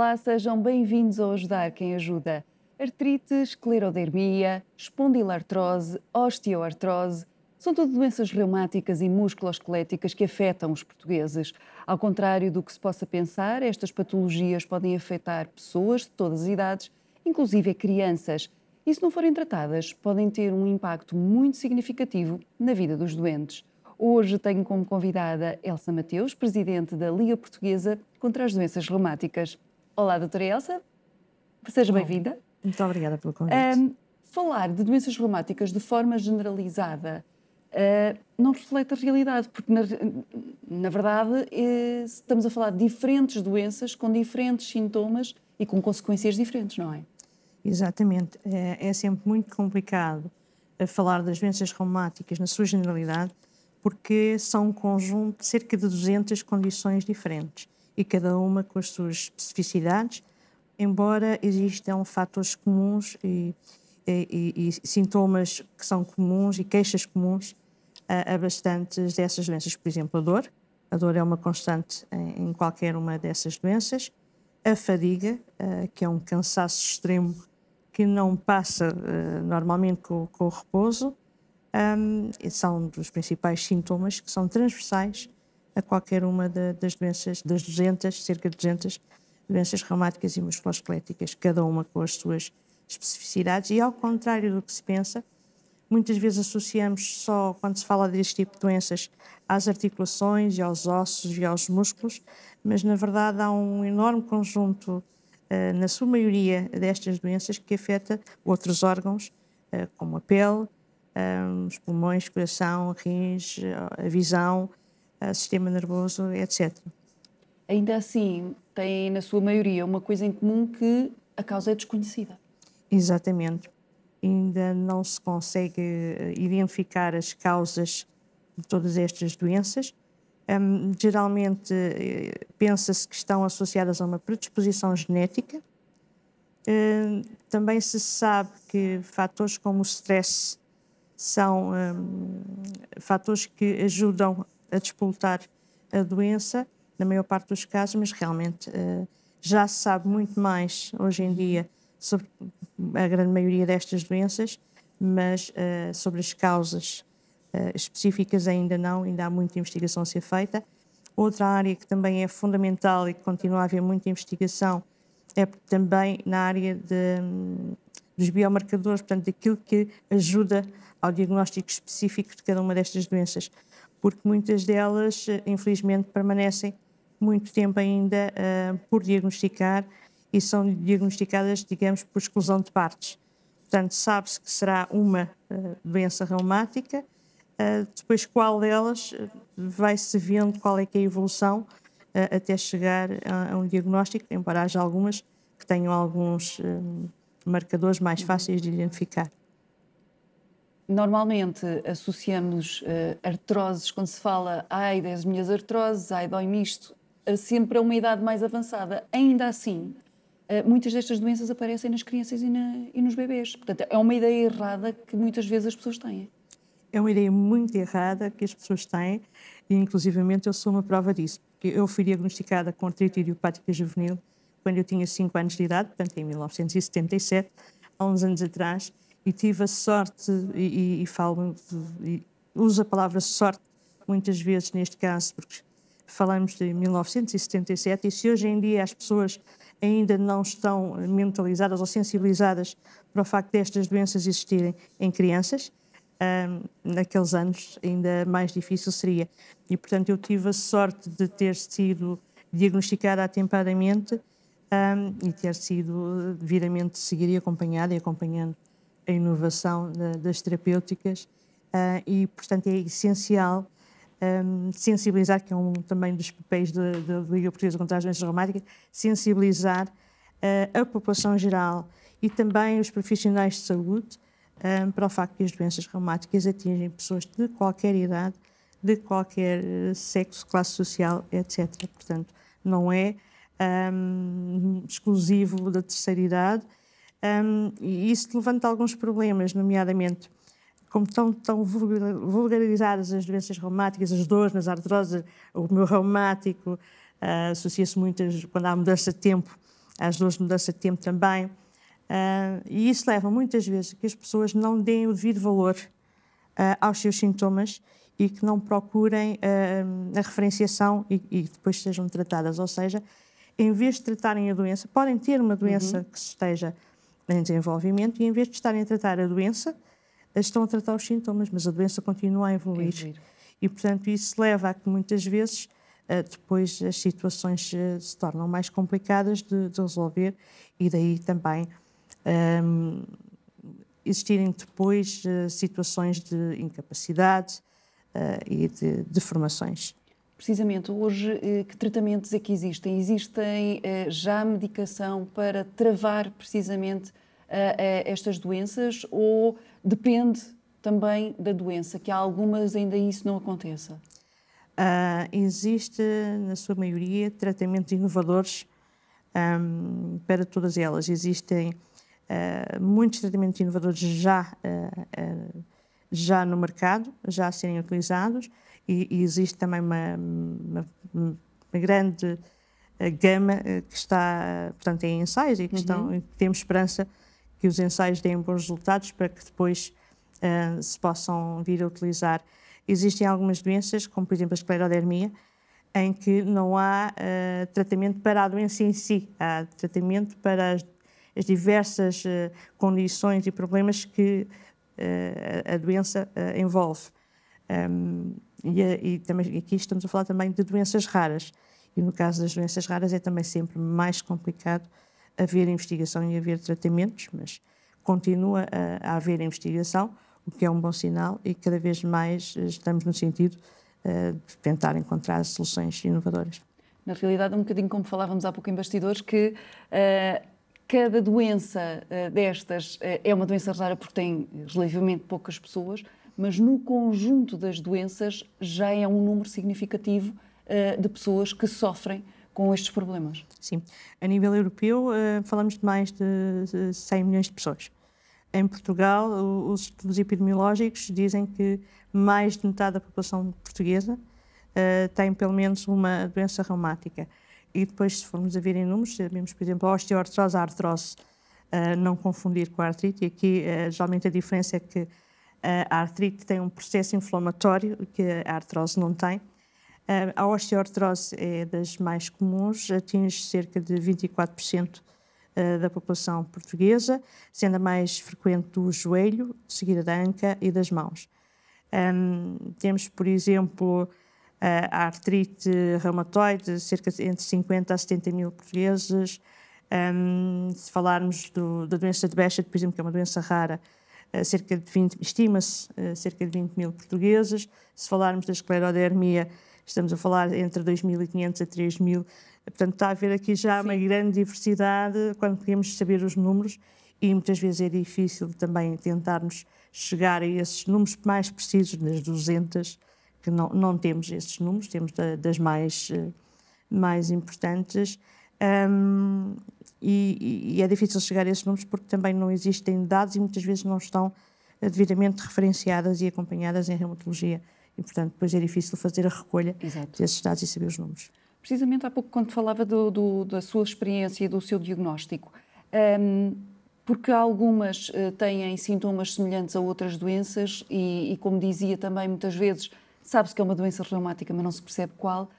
Olá, sejam bem-vindos ao Ajudar Quem Ajuda. Artrite, esclerodermia, espondilartrose, osteoartrose são tudo doenças reumáticas e musculoesqueléticas que afetam os portugueses. Ao contrário do que se possa pensar, estas patologias podem afetar pessoas de todas as idades, inclusive crianças. E se não forem tratadas, podem ter um impacto muito significativo na vida dos doentes. Hoje tenho como convidada Elsa Mateus, presidente da Liga Portuguesa contra as Doenças Reumáticas. Olá, doutora Elsa. Seja bem-vinda. Muito obrigada pelo convite. Um, falar de doenças reumáticas de forma generalizada uh, não reflete a realidade, porque, na, na verdade, é, estamos a falar de diferentes doenças com diferentes sintomas e com consequências diferentes, não é? Exatamente. É, é sempre muito complicado eh, falar das doenças reumáticas na sua generalidade, porque são um conjunto de cerca de 200 condições diferentes e cada uma com as suas especificidades, embora existam fatores comuns e, e, e, sintomas que são comuns e queixas comuns a, a, bastantes dessas doenças. Por exemplo, a dor. A dor é uma constante em, em qualquer uma dessas doenças. A fadiga, uh, que é um cansaço extremo que não passa uh, normalmente com, com, o repouso, um, são dos principais sintomas que são transversais a qualquer uma das doenças, das 200, cerca de 200 doenças reumáticas e musculoesqueléticas, cada uma com as suas especificidades. E ao contrário do que se pensa, muitas vezes associamos só, quando se fala deste tipo de doenças, às articulações e aos ossos e aos músculos, mas na verdade há um enorme conjunto, uh, na sua maioria, destas doenças que afeta outros órgãos, uh, como a pele, uh, os pulmões, coração, rins, a visão, sistema nervoso, etc. Ainda assim, tem na sua maioria uma coisa em comum que a causa é desconhecida. Exatamente. Ainda não se consegue eh, identificar as causas de todas estas doenças. Um, geralmente eh, pensa-se que estão associadas a uma predisposição genética. Um, também se sabe que fatores como o stress são um, fatores que ajudam a despoltar a doença, na maior parte dos casos, mas realmente uh, já se sabe muito mais hoje em dia sobre a grande maioria destas doenças, mas uh, sobre as causas uh, específicas ainda não, ainda há muita investigação a ser feita. Outra área que também é fundamental e que continua a haver muita investigação é também na área de, dos biomarcadores, portanto, daquilo que ajuda ao diagnóstico específico de cada uma destas doenças porque muitas delas, eh, infelizmente, permanecem muito tempo ainda uh, por diagnosticar e são diagnosticadas, digamos, por exclusão de partes. Portanto, sabe-se que será uma uh, doença reumática, uh, depois qual delas vai-se vendo qual é que é a evolução até chegar a, a, um diagnóstico, embora haja algumas que tenham alguns marcadores mais fáceis de identificar. Normalmente associamos uh, artroses, quando se fala, ai, das minhas artroses, ai, dói-me isto, sempre a uma idade mais avançada. Ainda assim, uh, muitas destas doenças aparecem nas crianças e, na, e, nos bebês. Portanto, é uma ideia errada que muitas vezes as pessoas têm. É uma ideia muito errada que as pessoas têm e, inclusivamente, eu sou uma prova disso. Porque eu fui diagnosticada com artrite idiopática juvenil quando eu tinha 5 anos de idade, portanto, em 1977, há uns anos atrás, e tive a sorte, e, e, e falo, e uso a palavra sorte muitas vezes neste caso, porque falamos de 1977 e se hoje em dia as pessoas ainda não estão mentalizadas ou sensibilizadas para o facto destas doenças existirem em crianças, um, naqueles anos ainda mais difícil seria. E, portanto, eu tive a sorte de ter sido diagnosticada atempadamente um, e ter sido devidamente seguida e acompanhada e acompanhando a inovação das terapêuticas uh, e, portanto, é essencial um, sensibilizar, que é um também dos papéis da Liga Portuguesa contra as Doenças Reumáticas, sensibilizar uh, a população geral e também os profissionais de saúde um, para o facto que as doenças reumáticas atingem pessoas de qualquer idade, de qualquer sexo, classe social, etc. Portanto, não é um, exclusivo da terceira idade, um, e isso levanta alguns problemas, nomeadamente como estão tão vulgarizadas as doenças reumáticas, as dores nas artroses, o meu reumático, uh, associa-se muitas, quando há mudança de tempo, às dores de mudança de tempo também. Uh, e isso leva muitas vezes a que as pessoas não deem o devido valor uh, aos seus sintomas e que não procurem a referenciação e, e, depois sejam tratadas. Ou seja, em vez de tratarem a doença, podem ter uma doença uhum. que esteja em desenvolvimento e em vez de estarem a tratar a doença, estão a tratar os sintomas, mas a doença continua a evoluir. E, portanto, isso leva a que muitas vezes depois as situações se tornam mais complicadas de, de resolver e daí também um, existirem depois uh, situações de incapacidade uh, e de deformações. Precisamente, hoje, uh, que tratamentos é que existem? Existem já medicação para travar precisamente estas doenças ou depende também da doença, que há algumas ainda isso não aconteça? Uh, existe, na sua maioria, tratamentos inovadores um, para todas elas. Existem uh, muitos tratamentos inovadores já, uh, já no mercado, já a serem utilizados, e, e existe também uma, uma, uma grande gama que está, portanto, em ensaios e que uhum. estão, e temos esperança que os ensaios deem bons resultados para que depois se possam vir a utilizar. Existem algumas doenças, como por exemplo a esclerodermia, em que não há uh, tratamento para a doença em si, há tratamento para as as diversas uh, condições e problemas que uh, a doença uh, envolve. Um, e, e, também, aqui estamos a falar também de doenças raras. E no caso das doenças raras é também sempre mais complicado haver investigação e haver tratamentos, mas continua a, a haver investigação, o que é um bom sinal, e cada vez mais estamos no sentido de tentar encontrar soluções inovadoras. Na realidade, um bocadinho como falávamos há pouco em bastidores, que uh, Cada doença uh, destas uh, é uma doença rara porque tem relativamente poucas pessoas, mas no conjunto das doenças já é um número significativo uh, de pessoas que sofrem com estes problemas. Sim. A nível europeu, falamos de mais de 100 milhões de pessoas. Em Portugal, os estudos epidemiológicos dizem que mais de metade da população portuguesa tem pelo menos uma doença reumática. E depois, se formos a ver em números, sabemos, por exemplo, a osteoartrose, a artrose, uh, não confundir com a artrite. E aqui, uh, geralmente, a diferença é que uh, a artrite tem um processo inflamatório que a artrose não tem. a osteoartrose é das mais comuns, atinge cerca de 24% da população portuguesa, sendo a mais frequente do joelho, seguida da anca e das mãos. Um, temos, por exemplo, a artrite reumatoide, cerca de entre 50 a 70 mil portugueses. Um, se falarmos do, da doença de Behçet, por exemplo, que é uma doença rara, cerca de 20, estima-se uh, cerca de 20 mil portugueses. Se falarmos da esclerodermia, estamos a falar entre 2.500 a 3.000. Portanto, está a haver aqui já Sim. uma grande diversidade quando queremos saber os números e muitas vezes é difícil também tentarmos chegar a esses números mais precisos, nas 200 que não, não temos esses números, temos da, das mais, eh, mais importantes. Um, e, e, é difícil chegar a esses números porque também não existem dados e muitas vezes não estão devidamente referenciadas e acompanhadas em reumatologia. E, portanto, depois é difícil fazer a recolha Exato. desses dados e saber os números. Precisamente há pouco, quando falava do, do, da sua experiência e do seu diagnóstico, um, porque algumas uh, têm sintomas semelhantes a outras doenças e, e, como dizia também, muitas vezes Sabe-se que é uma doença reumática, mas não se percebe qual.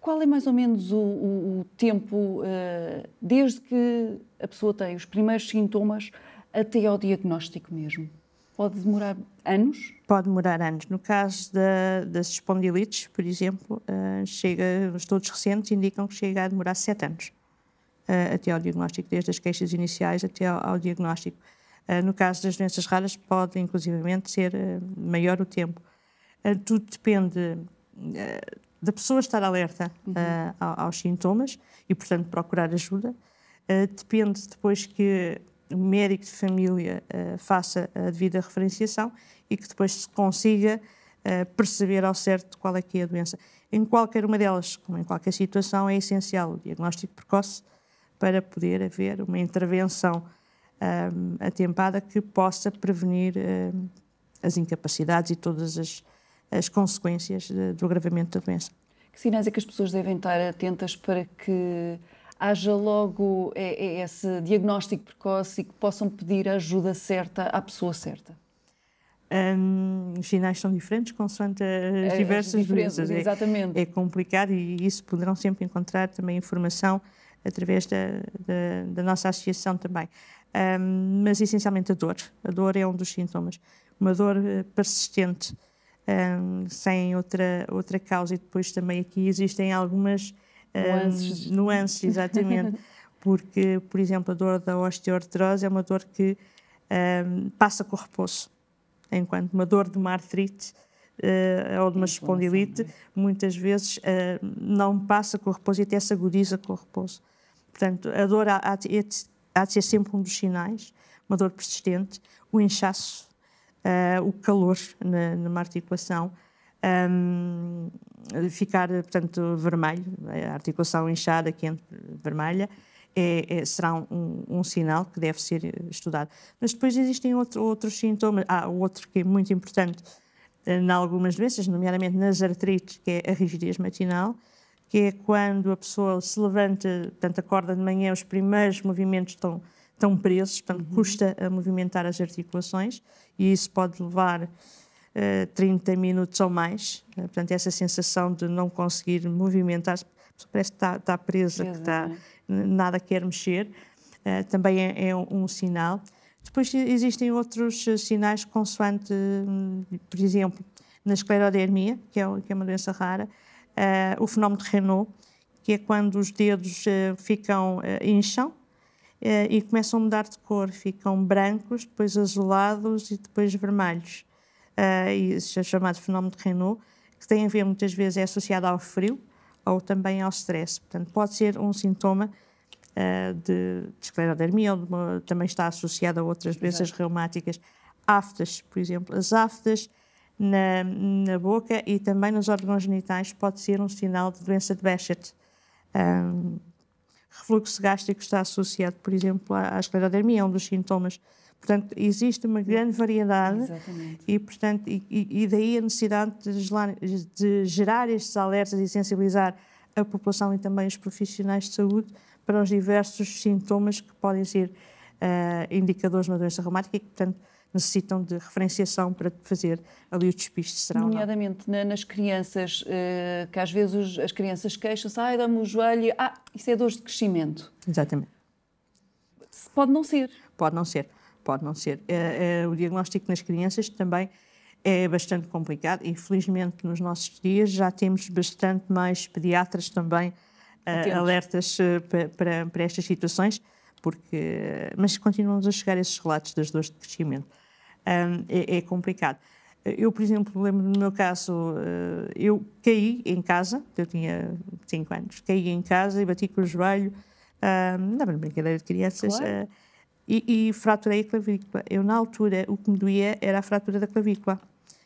Qual é mais ou menos o, o, o tempo uh, desde que a pessoa tem os primeiros sintomas até ao diagnóstico mesmo? Pode demorar anos? Pode demorar anos. No caso da, das espondilites, por exemplo, uh, chega, os estudos recentes indicam que chega a demorar sete anos uh, até ao diagnóstico, desde as queixas iniciais até ao, ao diagnóstico. No caso das doenças raras, pode inclusivamente ser maior o tempo. Tudo depende da pessoa estar alerta uhum. Eh, aos sintomas e, portanto, procurar ajuda. depende depois que o médico de família faça a devida referenciação e que depois se consiga perceber ao certo qual é que é a doença. Em qualquer uma delas, como em qualquer situação, é essencial o diagnóstico precoce para poder haver uma intervenção um, atempada que possa prevenir um, as incapacidades e todas as, as consequências do agravamento da doença. Que sinais é que as pessoas devem estar atentas para que haja logo esse diagnóstico precoce e que possam pedir a ajuda certa à pessoa certa? Um, os sinais são diferentes consoante as diversas doenças. É, exatamente. É, é, complicado e isso poderão sempre encontrar também informação através da, da, da nossa associação também. Um, mas essencialmente a dor. A dor é um dos sintomas. Uma dor eh, persistente, um, sem outra, outra causa. E depois também aqui existem algumas nuances, nuances exatamente. porque, por exemplo, a dor da osteoartrose é uma dor que passa com o repouso enquanto uma dor de uma artrite uh, ou de uma espondilite, muitas vezes uh, não passa com o repouso e até se agudiza com o repouso. Portanto, a dor há, há, há de ser sempre um dos sinais, uma dor persistente, o inchaço, uh, o calor na, numa articulação, um, ficar, portanto, vermelho, a articulação inchada, quente, vermelha, é, é, será um, um, sinal que deve ser estudado. Mas depois existem outro, outros sintomas. Há outro que é muito importante eh, em algumas doenças, nomeadamente nas artrites, que é a rigidez matinal, que é quando a pessoa se levanta, portanto, acorda de manhã, os primeiros movimentos estão, estão presos, portanto, uhum. custa a movimentar as articulações e isso pode levar uh, eh, 30 minutos ou mais. Uh, portanto, essa sensação de não conseguir movimentar-se, parece que está, está presa, que está nada quer mexer, uh, também é, é um, um, sinal. Depois existem outros sinais consoante, hum, por exemplo, na esclerodermia, que é, que é uma doença rara, o fenómeno de Renault, que é quando os dedos ficam incham e começam a mudar de cor, ficam brancos, depois azulados e depois vermelhos. isso é chamado fenómeno de Renault, que tem a ver muitas vezes é associado ao frio, ou também ao stress. Portanto, pode ser um sintoma uh, de, de esclerodermia, ou uma, também está associado a outras doenças Exato. reumáticas. Aftas, por exemplo. As aftas na, na, boca e também nos órgãos genitais pode ser um sinal de doença de Behçet. Um, refluxo gástrico está associado, por exemplo, à, à esclerodermia, é um dos sintomas Portanto, existe uma grande variedade Exatamente. e, portanto, e, e, daí a necessidade de, de, gerar estes alertas e sensibilizar a população e também os profissionais de saúde para os diversos sintomas que podem ser uh, indicadores de uma doença reumática e que, portanto, necessitam de referenciação para fazer ali o despiste será Nomeadamente nas crianças, uh, que às vezes os, as crianças queixam-se, ai, dá-me o joelho, ah, isso é dor de crescimento. Exatamente. Pode não ser. Pode não ser pode não ser. É, é, o diagnóstico nas crianças também é bastante complicado e, felizmente, nos nossos dias já temos bastante mais pediatras também uh, alertas uh, para, para, estas situações, porque, mas continuam a chegar esses relatos das dores de crescimento. Um, é, é, complicado. Eu, por exemplo, lembro no meu caso, uh, eu caí em casa, eu tinha 5 anos, caí em casa e bati com o joelho, um, não brincadeira de crianças, claro e, e fraturei a clavícula. Eu, na altura, o que me doía era a fratura da clavícula.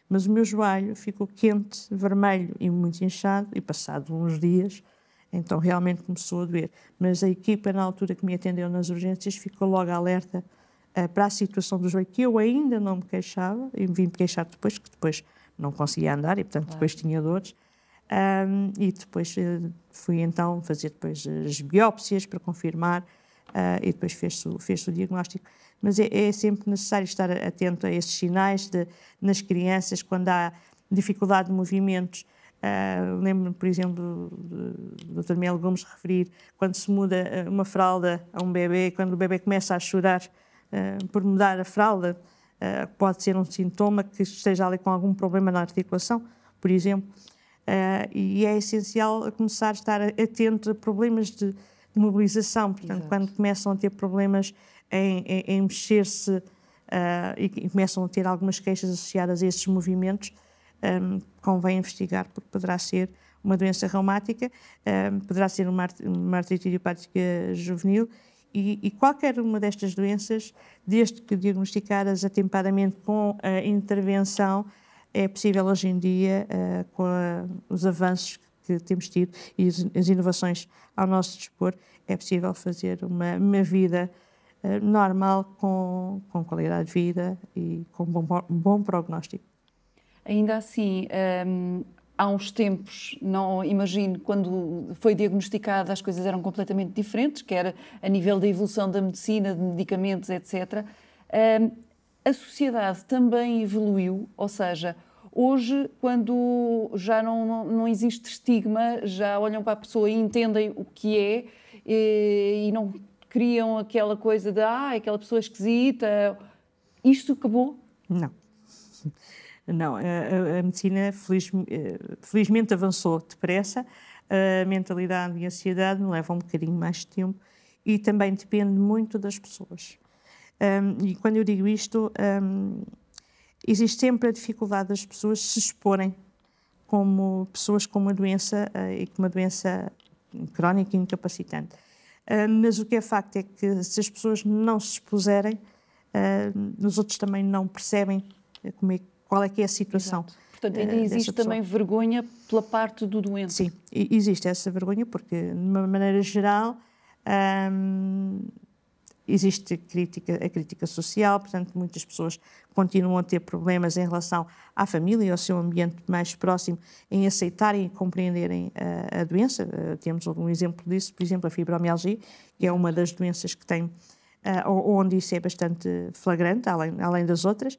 Mas o meu joelho ficou quente, vermelho e muito inchado, e passado uns dias, então realmente começou a doer. Mas a equipa, na altura que me atendeu nas urgências, ficou logo alerta para a situação do joelho, que eu ainda não me queixava, e vim me queixar depois, que depois não conseguia andar e, portanto, claro. depois tinha dores. Um, e depois uh, fui então fazer depois as biópsias para confirmar uh, e depois fez-se fez o diagnóstico. Mas é, é, sempre necessário estar atento a esses sinais de, nas crianças, quando há dificuldade de movimentos. Uh, Lembro-me, por exemplo, do Dr. Mel Gomes referir quando se muda ah, uma fralda a um bebê, quando o bebê começa a chorar uh, por mudar a fralda, uh, pode ser um sintoma que esteja ali com algum problema na articulação, por exemplo. e é essencial começar a estar atento a problemas de, de mobilização. Portanto, Exato. quando começam a ter problemas em, em, em mexer-se uh, e, e, começam a ter algumas queixas associadas a esses movimentos, um, convém investigar, porque poderá ser uma doença reumática, um, poderá ser uma, uma artrite idiopática juvenil e, e, qualquer uma destas doenças, desde que diagnosticadas atempadamente com a intervenção, é possível hoje em dia, uh, com a, os avanços que temos tido e as inovações ao nosso dispor, é possível fazer uma, uma vida uh, normal, com, com qualidade de vida e com bom, bom prognóstico. Ainda assim, um, há uns tempos, não imagino, quando foi diagnosticada, as coisas eram completamente diferentes, quer a nível da evolução da medicina, de medicamentos, etc. a sociedade também evoluiu, ou seja, hoje, quando já não, não existe estigma, já olham para a pessoa e entendem o que é e, e não criam aquela coisa de ah, aquela pessoa esquisita. Isto acabou? Não. Não, a, a, medicina feliz, eh, felizmente avançou depressa, a mentalidade e a ansiedade levam um bocadinho mais de tempo e também depende muito das pessoas. Um, e quando eu digo isto, um, existe sempre a dificuldade das pessoas se exporem como pessoas com uma doença uh, e com uma doença crónica e incapacitante. Mas o que é facto é que se as pessoas não se expuserem, os outros também não percebem como é, qual é que é a situação. Exato. Portanto, ainda existe também vergonha pela parte do doente. Sim, existe essa vergonha porque, de uma maneira geral, um, existe crítica, a crítica social, portanto, muitas pessoas continuam a ter problemas em relação à família e ao seu ambiente mais próximo em aceitarem e compreenderem a, a doença. Uh, temos um exemplo disso, por exemplo, a fibromialgia, que é uma das doenças que tem, uh, onde isso é bastante flagrante, além, além das outras.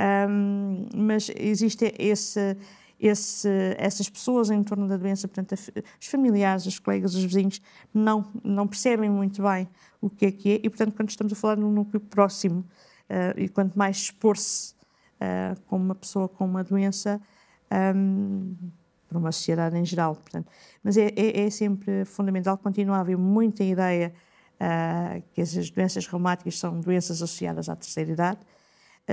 Um, mas existe esse, esse, essas pessoas em torno da doença, portanto, os familiares, os colegas, os vizinhos, não, não percebem muito bem o que é que é, e, portanto, quando estamos a falar num núcleo próximo, uh, e quanto mais expor-se uh, com uma pessoa com uma doença, um, para uma sociedade em geral, portanto. Mas é, é, é sempre fundamental, continua a haver muita ideia uh, que as doenças reumáticas são doenças associadas à terceira idade,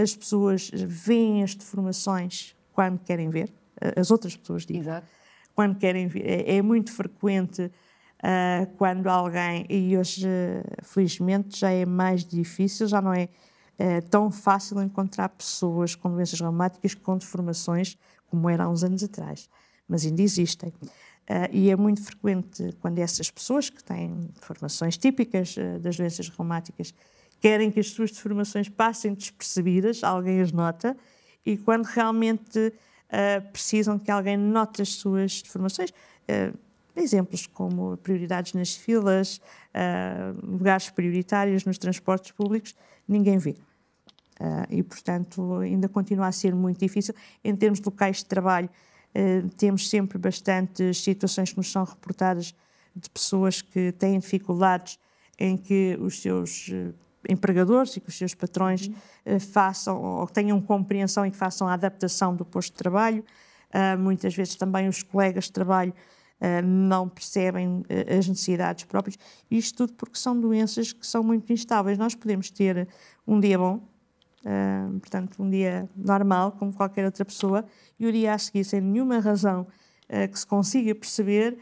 as pessoas veem as deformações quando querem ver, as outras pessoas dizem, Exato. quando querem ver. É, é muito frequente uh, quando alguém, e hoje, felizmente, já é mais difícil, já não é uh, tão fácil encontrar pessoas com doenças reumáticas com deformações como era há uns anos atrás, mas ainda existem. Uh, e é muito frequente quando essas pessoas que têm deformações típicas das doenças reumáticas querem que as suas deformações passem despercebidas, alguém as nota, e quando realmente uh, precisam que alguém note as suas deformações, uh, exemplos como prioridades nas filas, uh, lugares prioritários nos transportes públicos, ninguém vê. e, portanto, ainda continua a ser muito difícil. Em termos de locais de trabalho, temos sempre bastantes situações que nos são reportadas de pessoas que têm dificuldades em que os seus empregadores e que os seus patrões uhum. façam ou tenham compreensão e que façam a adaptação do posto de trabalho. Uh, muitas vezes também os colegas de trabalho uh, não percebem as necessidades próprias. Isto tudo porque são doenças que são muito instáveis. Nós podemos ter um dia bom, portanto, um dia normal, como qualquer outra pessoa, e o dia a seguir, sem nenhuma razão que se consiga perceber,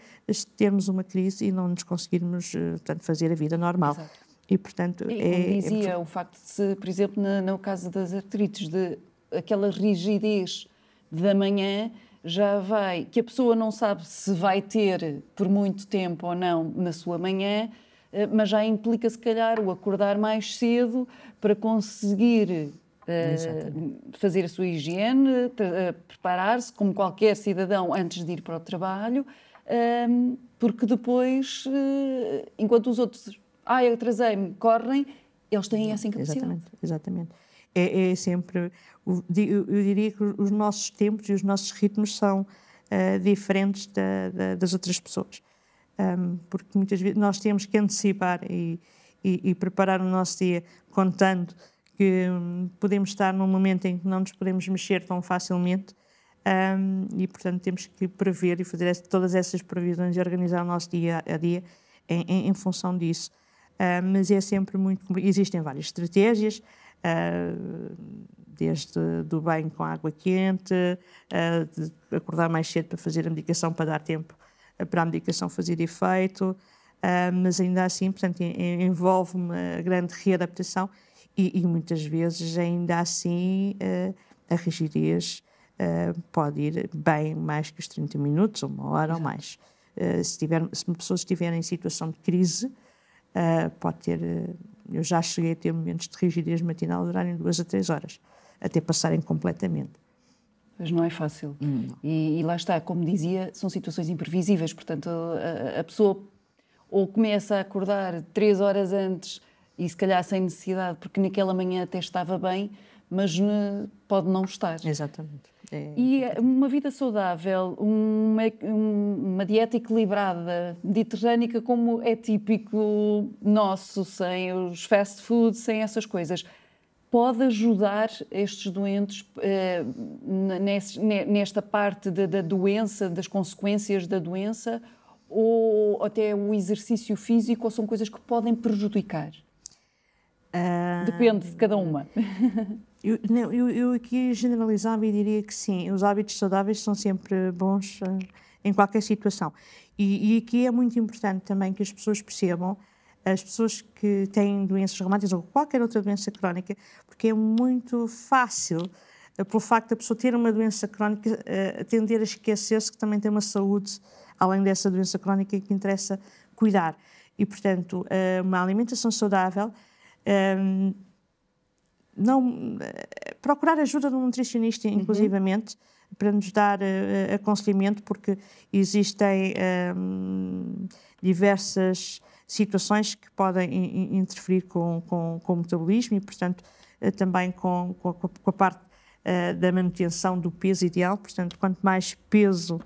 termos uma crise e não nos conseguirmos portanto, fazer a vida normal. Exato. E, portanto, e, é, é dizia, é... o facto de, se, por exemplo, no, no caso das artrites, de aquela rigidez da manhã já vai, que a pessoa não sabe se vai ter por muito tempo ou não na sua manhã, eh, mas já implica, se calhar, o acordar mais cedo para conseguir uh, fazer a sua higiene, uh, preparar-se como qualquer cidadão antes de ir para o trabalho, uh, porque depois, enquanto os outros ah, eu atrasei-me, correm, eles têm essa incapacidade. Exatamente, exatamente. É, é sempre, eu diria que os nossos tempos e os nossos ritmos são uh, diferentes da, da, das outras pessoas. Um, porque muitas vezes nós temos que antecipar e, e, e preparar o nosso dia contando que um, podemos estar num momento em que não nos podemos mexer tão facilmente um, e, portanto, temos que prever e fazer todas essas previsões e organizar o nosso dia a dia em, em, em função disso. Uh, mas é sempre muito. Existem várias estratégias, uh, desde do banho com água quente, uh, de acordar mais cedo para fazer a medicação para dar tempo para a medicação fazer efeito, mas ainda assim, portanto, envolve uma grande readaptação e, e muitas vezes, ainda assim, a rigidez pode ir bem mais que os 30 minutos, uma hora Exato. ou mais. se, tiver, se uma pessoa estiver em situação de crise, Uh, pode ter. Uh, eu já cheguei a ter momentos de rigidez matinal durarem duas a três horas, até passarem completamente. Mas não é fácil. Hum, E, e, lá está, como dizia, são situações imprevisíveis, portanto, a, a, pessoa ou começa a acordar três horas antes e se calhar sem necessidade, porque naquela manhã até estava bem, mas pode não estar. Exatamente. É... E uma vida saudável, uma, uma dieta equilibrada, mediterrânica, como é típico nosso, sem os fast foods, sem essas coisas, pode ajudar estes doentes eh, nesta parte da, da doença, das consequências da doença, ou até o exercício físico, ou são coisas que podem prejudicar? Uh... Depende de cada uma. Eu, eu, eu, aqui generalizava e diria que sim, os hábitos saudáveis são sempre bons uh, em qualquer situação. E, e, aqui é muito importante também que as pessoas percebam, as pessoas que têm doenças reumáticas ou qualquer outra doença crónica, porque é muito fácil, uh, pelo facto da pessoa ter uma doença crónica, uh, tender a esquecer-se que também tem uma saúde, além dessa doença crónica, que interessa cuidar. E, portanto, uma alimentação saudável não procurar ajuda de um nutricionista, uhum. inclusivamente, uhum. para nos dar uh, aconselhamento, porque existem um, diversas situações que podem interferir com, com, com, o metabolismo e, portanto, uh, também com, com, com, a parte uh, da manutenção do peso ideal. Portanto, quanto mais peso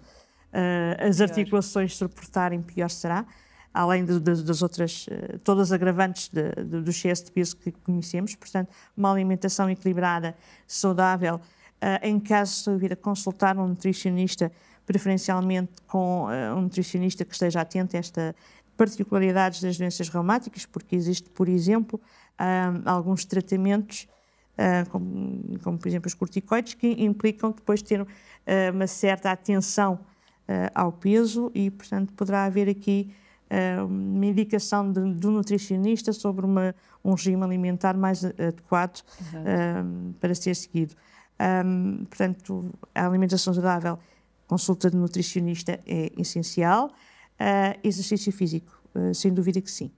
as articulações suportarem, pior será além de, de, das outras, eh, todas as agravantes de, do excesso de peso que conhecemos. Portanto, uma alimentação equilibrada, saudável, eh, em caso de vir a consultar um nutricionista, preferencialmente com eh, um nutricionista que esteja atento a esta particularidades das doenças reumáticas, porque existe, por exemplo, alguns tratamentos, como, como, por exemplo os corticoides, que implicam depois ter uma certa atenção ao peso e, portanto, poderá haver aqui uma indicação de, do nutricionista sobre uma, um regime alimentar mais adequado um, para ser seguido. Um, portanto, a alimentação saudável, consulta de nutricionista é essencial. Uh, exercício físico, uh, sem dúvida que sim.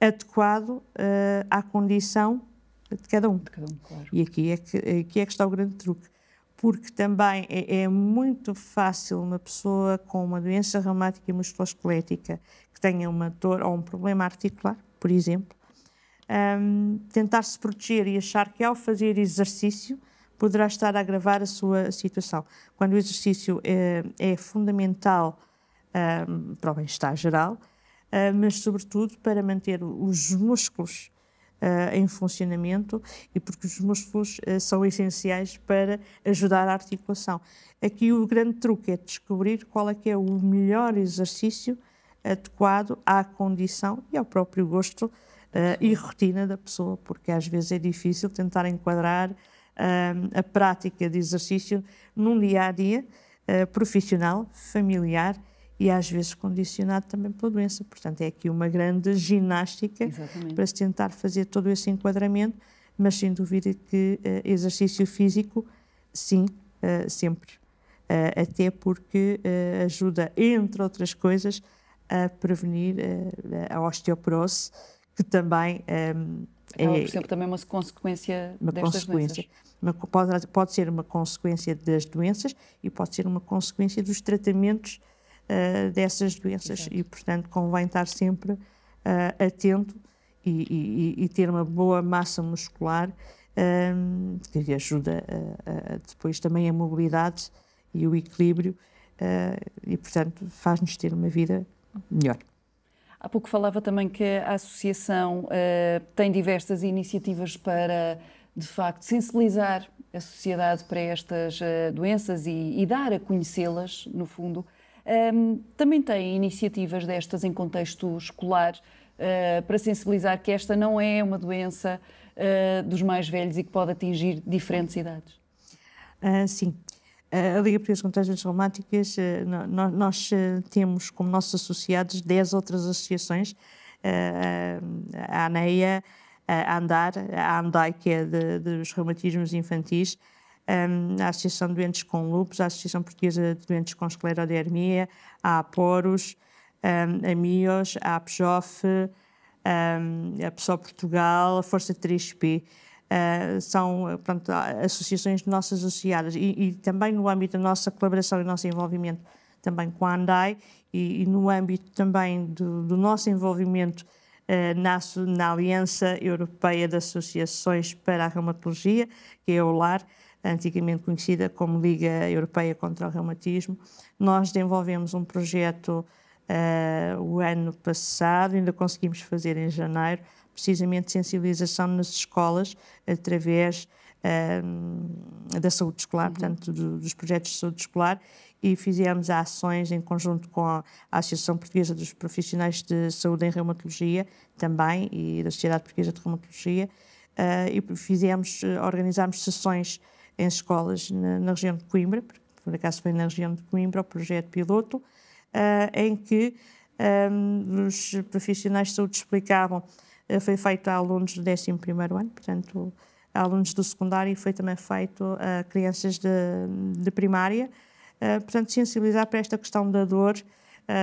Adequado uh, à condição de cada um. De cada um claro. E aqui é, que, aqui é que está o grande truque porque também é, é, muito fácil uma pessoa com uma doença reumática musculoesquelética que tenha uma dor ou um problema articular, por exemplo, um, tentar se proteger e achar que ao fazer exercício poderá estar a agravar a sua situação. Quando o exercício é, é fundamental um, para o bem-estar geral, uh, mas sobretudo para manter os músculos uh, em funcionamento e porque os músculos uh, são essenciais para ajudar a articulação. Aqui o grande truque é descobrir qual é que é o melhor exercício adequado à condição e ao próprio gosto uh, e rotina da pessoa, porque às vezes é difícil tentar enquadrar a prática de exercício num dia a dia profissional, familiar e às vezes condicionado também pela doença. Portanto, é aqui uma grande ginástica Exatamente. para se tentar fazer todo esse enquadramento, mas sem dúvida que uh, exercício físico, sim, uh, sempre. Uh, até porque ajuda, entre outras coisas, a prevenir a osteoporose, que também um, é, por exemplo, também uma consequência uma destas consequência. doenças. pode, pode ser uma consequência das doenças e pode ser uma consequência dos tratamentos uh, dessas doenças. Exato. E, portanto, convém estar sempre uh, atento e, e, e, ter uma boa massa muscular um, eh, que ajuda depois também a mobilidade e o equilíbrio e, portanto, faz-nos ter uma vida melhor. Há pouco falava também que a Associação uh, tem diversas iniciativas para, de facto, sensibilizar a sociedade para estas uh, doenças e, e, dar a conhecê-las, no fundo. Um, também tem iniciativas destas em contexto escolar uh, para sensibilizar que esta não é uma doença uh, dos mais velhos e que pode atingir diferentes idades. Uh, sim. A Liga Portuguesa as Doenças Reumáticas, nós temos como nossos associados 10 outras associações, a ANEIA, a ANDAR, a ANDAI, que é de, dos reumatismos infantis, um, Associação de Doentes com Lúpus, a Associação Portuguesa de Doentes com Esclerodermia, a APOROS, um, a MIOS, a APJOF, um, a PSO Portugal, a Força 3P. Uh, são pronto, associações nossas associadas e, e, também no âmbito da nossa colaboração e nosso envolvimento também com a ANDAI e, e no âmbito também do, do nosso envolvimento uh, na, na, Aliança Europeia de Associações para a Reumatologia, que é a OLAR, antigamente conhecida como Liga Europeia contra o Reumatismo. Nós desenvolvemos um projeto uh, o ano passado, ainda conseguimos fazer em janeiro, precisamente sensibilização nas escolas através uh, da saúde escolar, uhum. portanto, do, dos projetos de saúde escolar, e fizemos ações em conjunto com a Associação Portuguesa dos Profissionais de Saúde em Reumatologia, também, e da Sociedade Portuguesa de Reumatologia, uh, e fizemos, organizámos sessões em escolas na, na, região de Coimbra, por acaso foi na região de Coimbra, o projeto piloto, uh, em que um, os profissionais de saúde explicavam eh, foi feito a alunos do 11 ano, portanto, a alunos do secundário e foi também feito a crianças de, de primária. Uh, portanto, sensibilizar para esta questão da dor,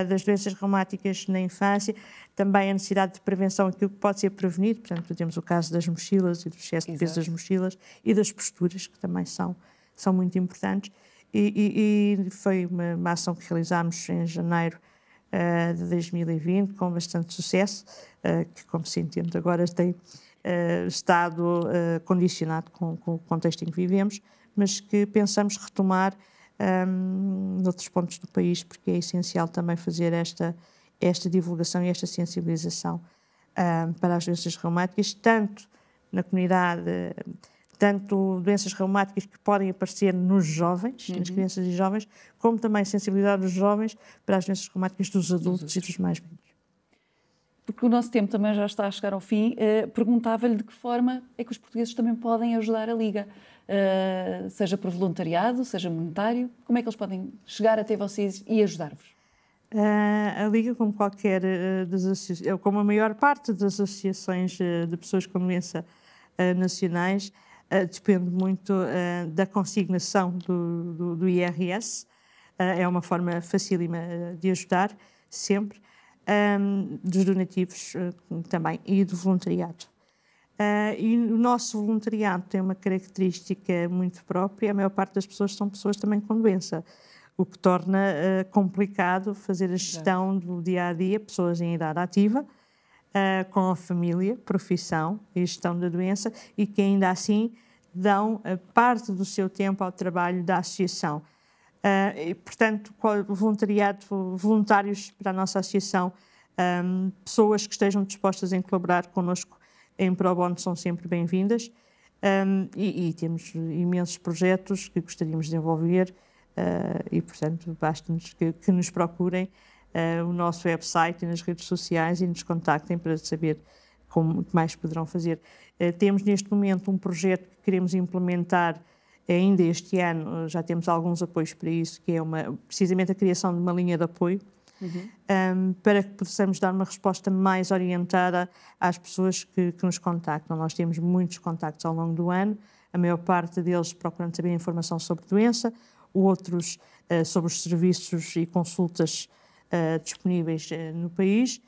das doenças reumáticas na infância, também a necessidade de prevenção, aquilo que pode ser prevenido. Portanto, temos o caso das mochilas e do excesso de peso das mochilas e das posturas, que também são, são muito importantes. E, e, e foi uma, uma, ação que realizámos em janeiro uh, de 2020, com bastante sucesso. Eh, que, como se entende agora, tem eh, estado condicionado com, com, o contexto em que vivemos, mas que pensamos retomar um, noutros pontos do país, porque é essencial também fazer esta, esta divulgação e esta sensibilização um, para as doenças reumáticas, tanto na comunidade, tanto doenças reumáticas que podem aparecer nos jovens, uhum. nas crianças e jovens, como também sensibilidade dos jovens para as doenças reumáticas dos adultos, dos e dos mais velhos. Porque o nosso tempo também já está a chegar ao fim, uh, perguntava-lhe de que forma é que os portugueses também podem ajudar a Liga, uh, seja por voluntariado, seja monetário, como é que eles podem chegar até vocês e ajudar-vos? Uh, a Liga, como qualquer das como a maior parte das associações de pessoas com doença nacionais, depende muito da consignação do, do, do IRS. é uma forma facílima de ajudar, sempre um, dos donativos uh, também e do voluntariado. Uh, e o nosso voluntariado tem uma característica muito própria, a maior parte das pessoas são pessoas também com doença, o que torna uh, complicado fazer a gestão do dia a dia, pessoas em idade ativa, com a família, profissão e gestão da doença, e que ainda assim dão parte do seu tempo ao trabalho da associação. Uh, e, portanto, voluntariado, voluntários para a nossa associação, um, pessoas que estejam dispostas em colaborar connosco em Pro Bono são sempre bem-vindas. Um, e, e, temos imensos projetos que gostaríamos de desenvolver uh, e, portanto, basta-nos que, que, nos procurem uh, o nosso website e nas redes sociais e nos contactem para saber como mais poderão fazer. Uh, temos neste momento um projeto que queremos implementar Ainda este ano já temos alguns apoios para isso, que é uma, precisamente a criação de uma linha de apoio, uhum. um, para que possamos dar uma resposta mais orientada às pessoas que, que, nos contactam. Nós temos muitos contactos ao longo do ano, a maior parte deles procurando saber informação sobre doença, outros uh, sobre os serviços e consultas uh, disponíveis uh, no país.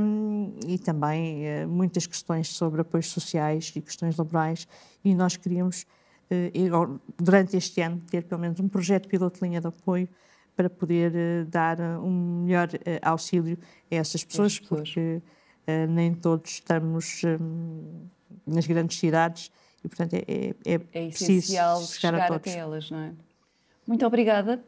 Um, e também muitas questões sobre apoios sociais e questões laborais, e nós queríamos durante este ano, ter pelo menos um projeto piloto de linha de apoio para poder eh, dar eh, um melhor auxílio a essas pessoas, pessoas. porque nem todos estamos nas grandes cidades e, portanto, é, é, é, é essencial chegar, chegar até elas, não é? Muito obrigada.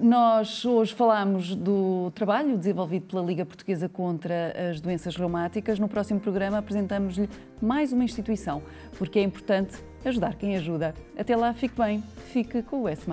Nós hoje falamos do trabalho desenvolvido pela Liga Portuguesa contra as Doenças Reumáticas. No próximo programa apresentamos-lhe mais uma instituição, porque é importante ajudar quem ajuda. Até lá, fique bem, fique com o S.